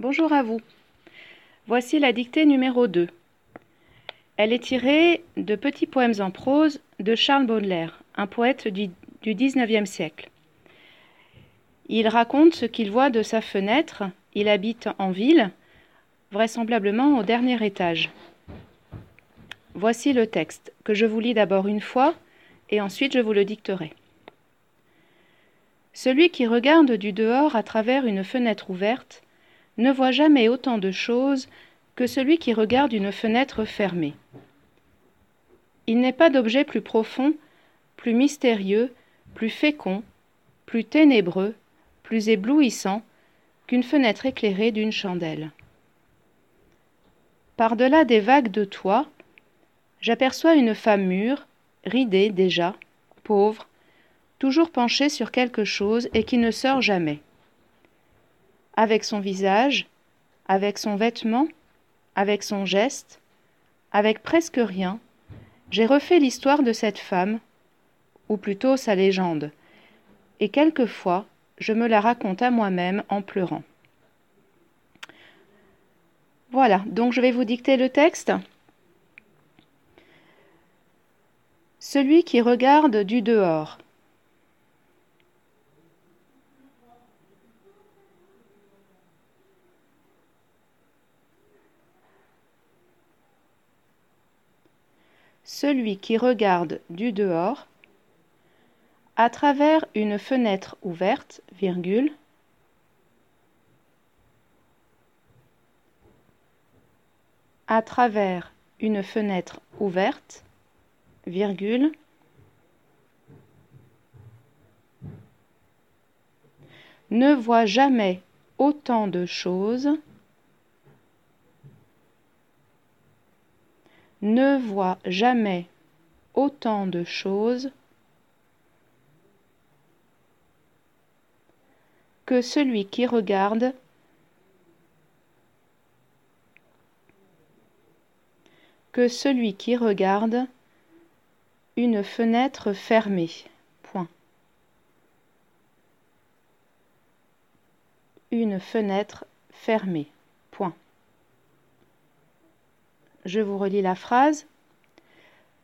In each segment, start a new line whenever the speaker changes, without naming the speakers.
Bonjour à vous. Voici la dictée numéro 2. Elle est tirée de Petits poèmes en prose de Charles Baudelaire, un poète du, XIXe siècle. Il raconte ce qu'il voit de sa fenêtre. Il habite en ville, vraisemblablement au dernier étage. Voici le texte, que je vous lis d'abord une fois, et ensuite je vous le dicterai. Celui qui regarde du dehors à travers une fenêtre ouverte ne voit jamais autant de choses que celui qui regarde une fenêtre fermée. Il n'est pas d'objet plus profond, plus mystérieux, plus fécond, plus ténébreux, plus éblouissant qu'une fenêtre éclairée d'une chandelle. Par-delà des vagues de toit, j'aperçois une femme mûre, ridée déjà, pauvre, toujours penchée sur quelque chose et qui ne sort jamais. Avec son visage, avec son vêtement, avec son geste, avec presque rien, j'ai refait l'histoire de cette femme, ou plutôt sa légende, et quelquefois je me la raconte à moi-même en pleurant. Voilà, donc je vais vous dicter le texte. Celui qui regarde du dehors. Celui qui regarde du dehors à travers une fenêtre ouverte, virgule, à travers une fenêtre ouverte, ne voit jamais autant de choses, ne voit jamais autant de choses que celui qui regarde que celui qui regarde une fenêtre fermée. Une fenêtre fermée. Point. Je vous relis la phrase.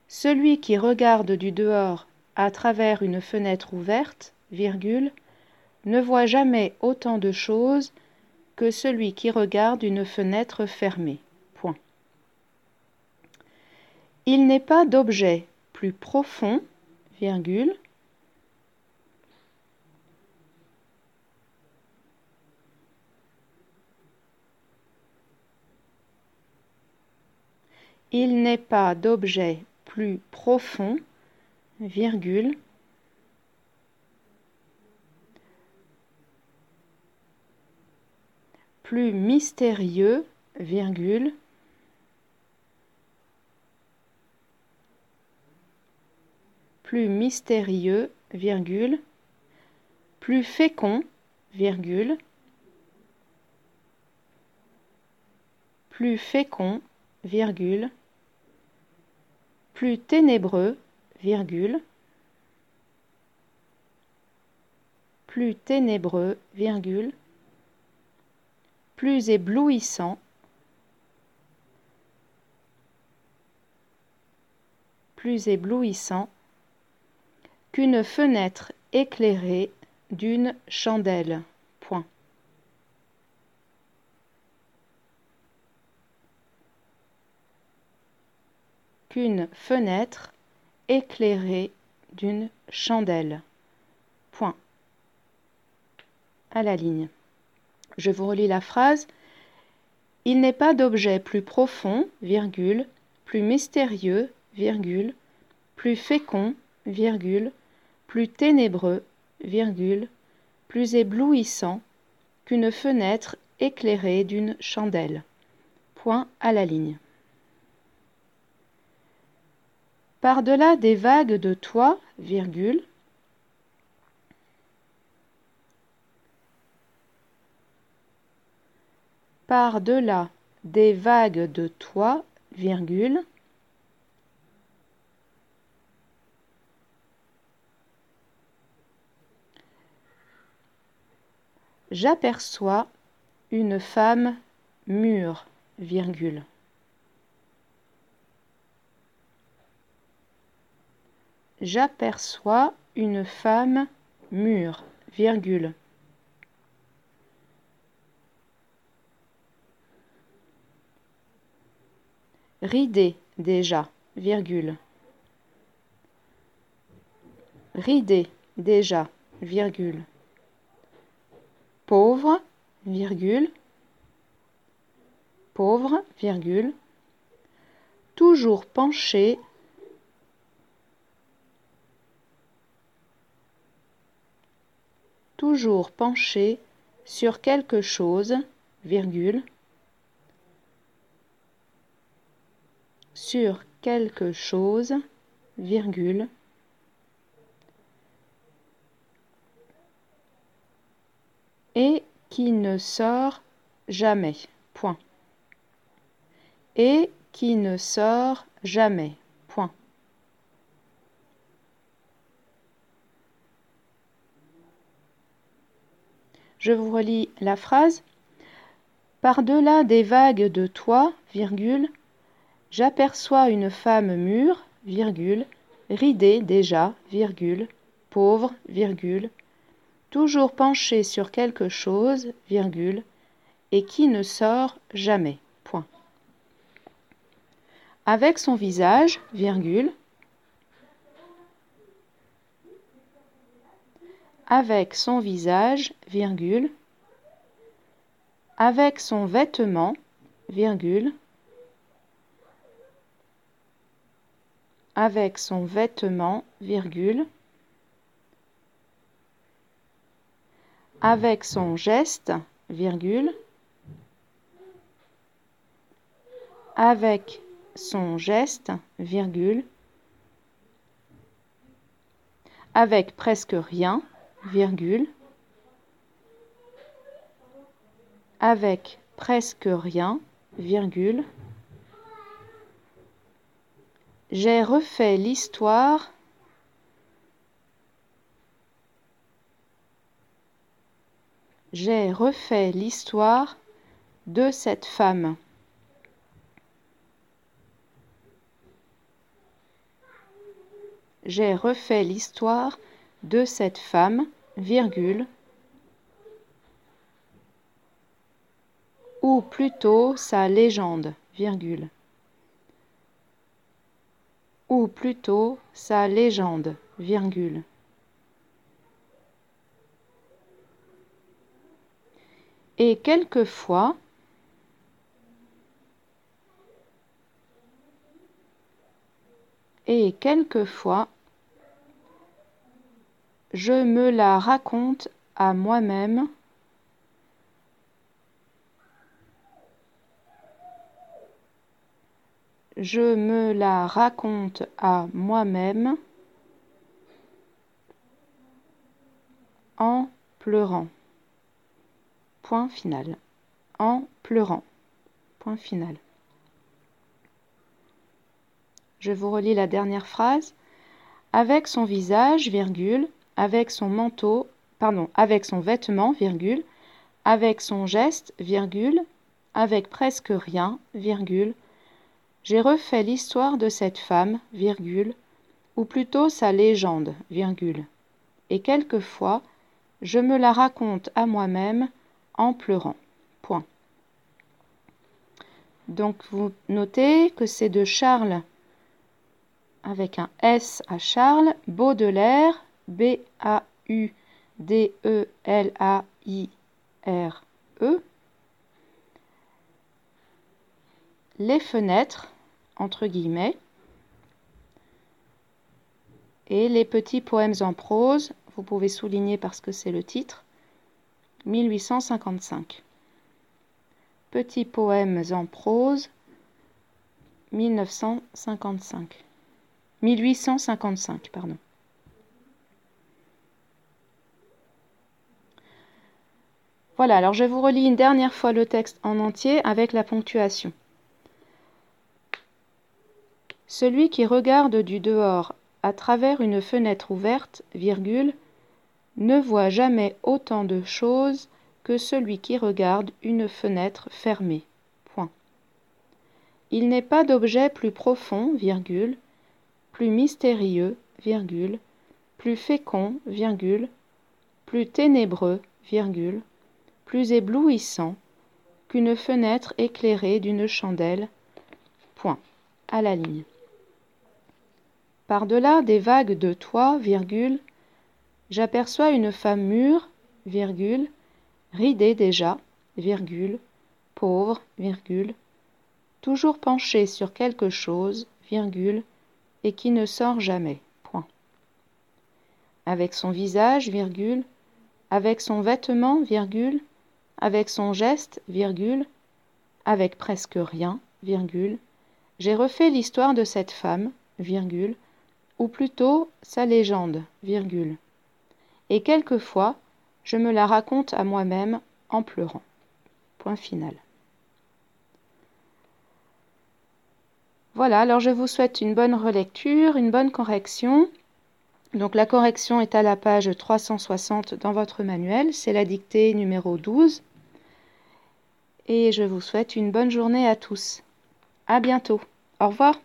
Celui qui regarde du dehors à travers une fenêtre ouverte, virgule, ne voit jamais autant de choses que celui qui regarde une fenêtre fermée. Point. Il n'est pas d'objet plus profond, virgule, Il n'est pas d'objet plus profond, virgule, plus mystérieux, virgule, plus mystérieux, virgule, plus fécond, virgule, plus fécond, virgule, plus ténébreux, virgule, plus ténébreux, virgule, plus éblouissant, plus éblouissant qu'une fenêtre éclairée d'une chandelle. Point. Qu'une fenêtre éclairée d'une chandelle. Point. À la ligne. Je vous relis la phrase. Il n'est pas d'objet plus profond, virgule, plus mystérieux, virgule, plus fécond, virgule, plus ténébreux, virgule, plus éblouissant qu'une fenêtre éclairée d'une chandelle. Point à la ligne. Par-delà des vagues de toit, virgule, par-delà des vagues de toit, virgule, j'aperçois une femme mûre, virgule. J'aperçois une femme mûre, virgule. Ridée déjà, virgule. Ridée déjà, virgule. Pauvre, virgule. Pauvre, virgule. Toujours penché. Toujours penché sur quelque chose, virgule. Sur quelque chose, virgule. et qui ne sort jamais. Point. Et qui ne sort jamais. Point. Je vous relis la phrase. Par-delà des vagues de toi, virgule, j'aperçois une femme mûre, virgule, ridée déjà, virgule, pauvre, virgule, toujours penché sur quelque chose, virgule, et qui ne sort jamais. Point. Avec son visage, virgule, avec son visage, virgule, avec son vêtement, virgule, avec son vêtement, virgule, avec son geste, virgule, avec son geste, virgule, avec presque rien, avec presque rien, virgule, j'ai refait l'histoire J'ai refait l'histoire de cette femme. J'ai refait l'histoire de cette femme, ou plutôt sa légende, virgule, ou plutôt sa légende, virgule. Et quelquefois, et quelquefois, je me la raconte à moi-même je me la raconte à moi-même en pleurant. Point final. En pleurant. Point final. Je vous relis la dernière phrase. Avec son visage, virgule, avec son manteau, pardon, avec son vêtement, virgule, avec son geste, virgule, avec presque rien, virgule, j'ai refait l'histoire de cette femme, virgule, ou plutôt sa légende, virgule, et quelquefois je me la raconte à moi-même en pleurant. Point. Donc vous notez que c'est de Charles avec un S à Charles Baudelaire, B-A-U-D-E-L-A-I-R-E. Les fenêtres, entre guillemets, et les petits poèmes en prose, vous pouvez souligner parce que c'est le titre, 1855. Petits poèmes en prose, 1955. 1855, pardon. Voilà, alors je vous relis une dernière fois le texte en entier avec la ponctuation. Celui qui regarde du dehors à travers une fenêtre ouverte, virgule, ne voit jamais autant de choses que celui qui regarde une fenêtre fermée. Point. Il n'est pas d'objet plus profond, virgule, plus mystérieux, virgule, plus fécond, virgule, plus ténébreux, virgule, plus éblouissant qu'une fenêtre éclairée d'une chandelle. Point. À la ligne. Par-delà des vagues de toit, virgule, j'aperçois une femme mûre, virgule, ridée déjà, virgule, pauvre, virgule, toujours penchée sur quelque chose, virgule, et qui ne sort jamais. Point. Avec son visage, virgule, avec son vêtement, virgule, avec son geste, virgule, avec presque rien, virgule, j'ai refait l'histoire de cette femme, virgule, ou plutôt sa légende, virgule. Et quelquefois, je me la raconte à moi-même en pleurant. Point final. Voilà, alors je vous souhaite une bonne relecture, une bonne correction. Donc la correction est à la page 360 dans votre manuel, c'est la dictée numéro 12. Et je vous souhaite une bonne journée à tous. À bientôt. Au revoir.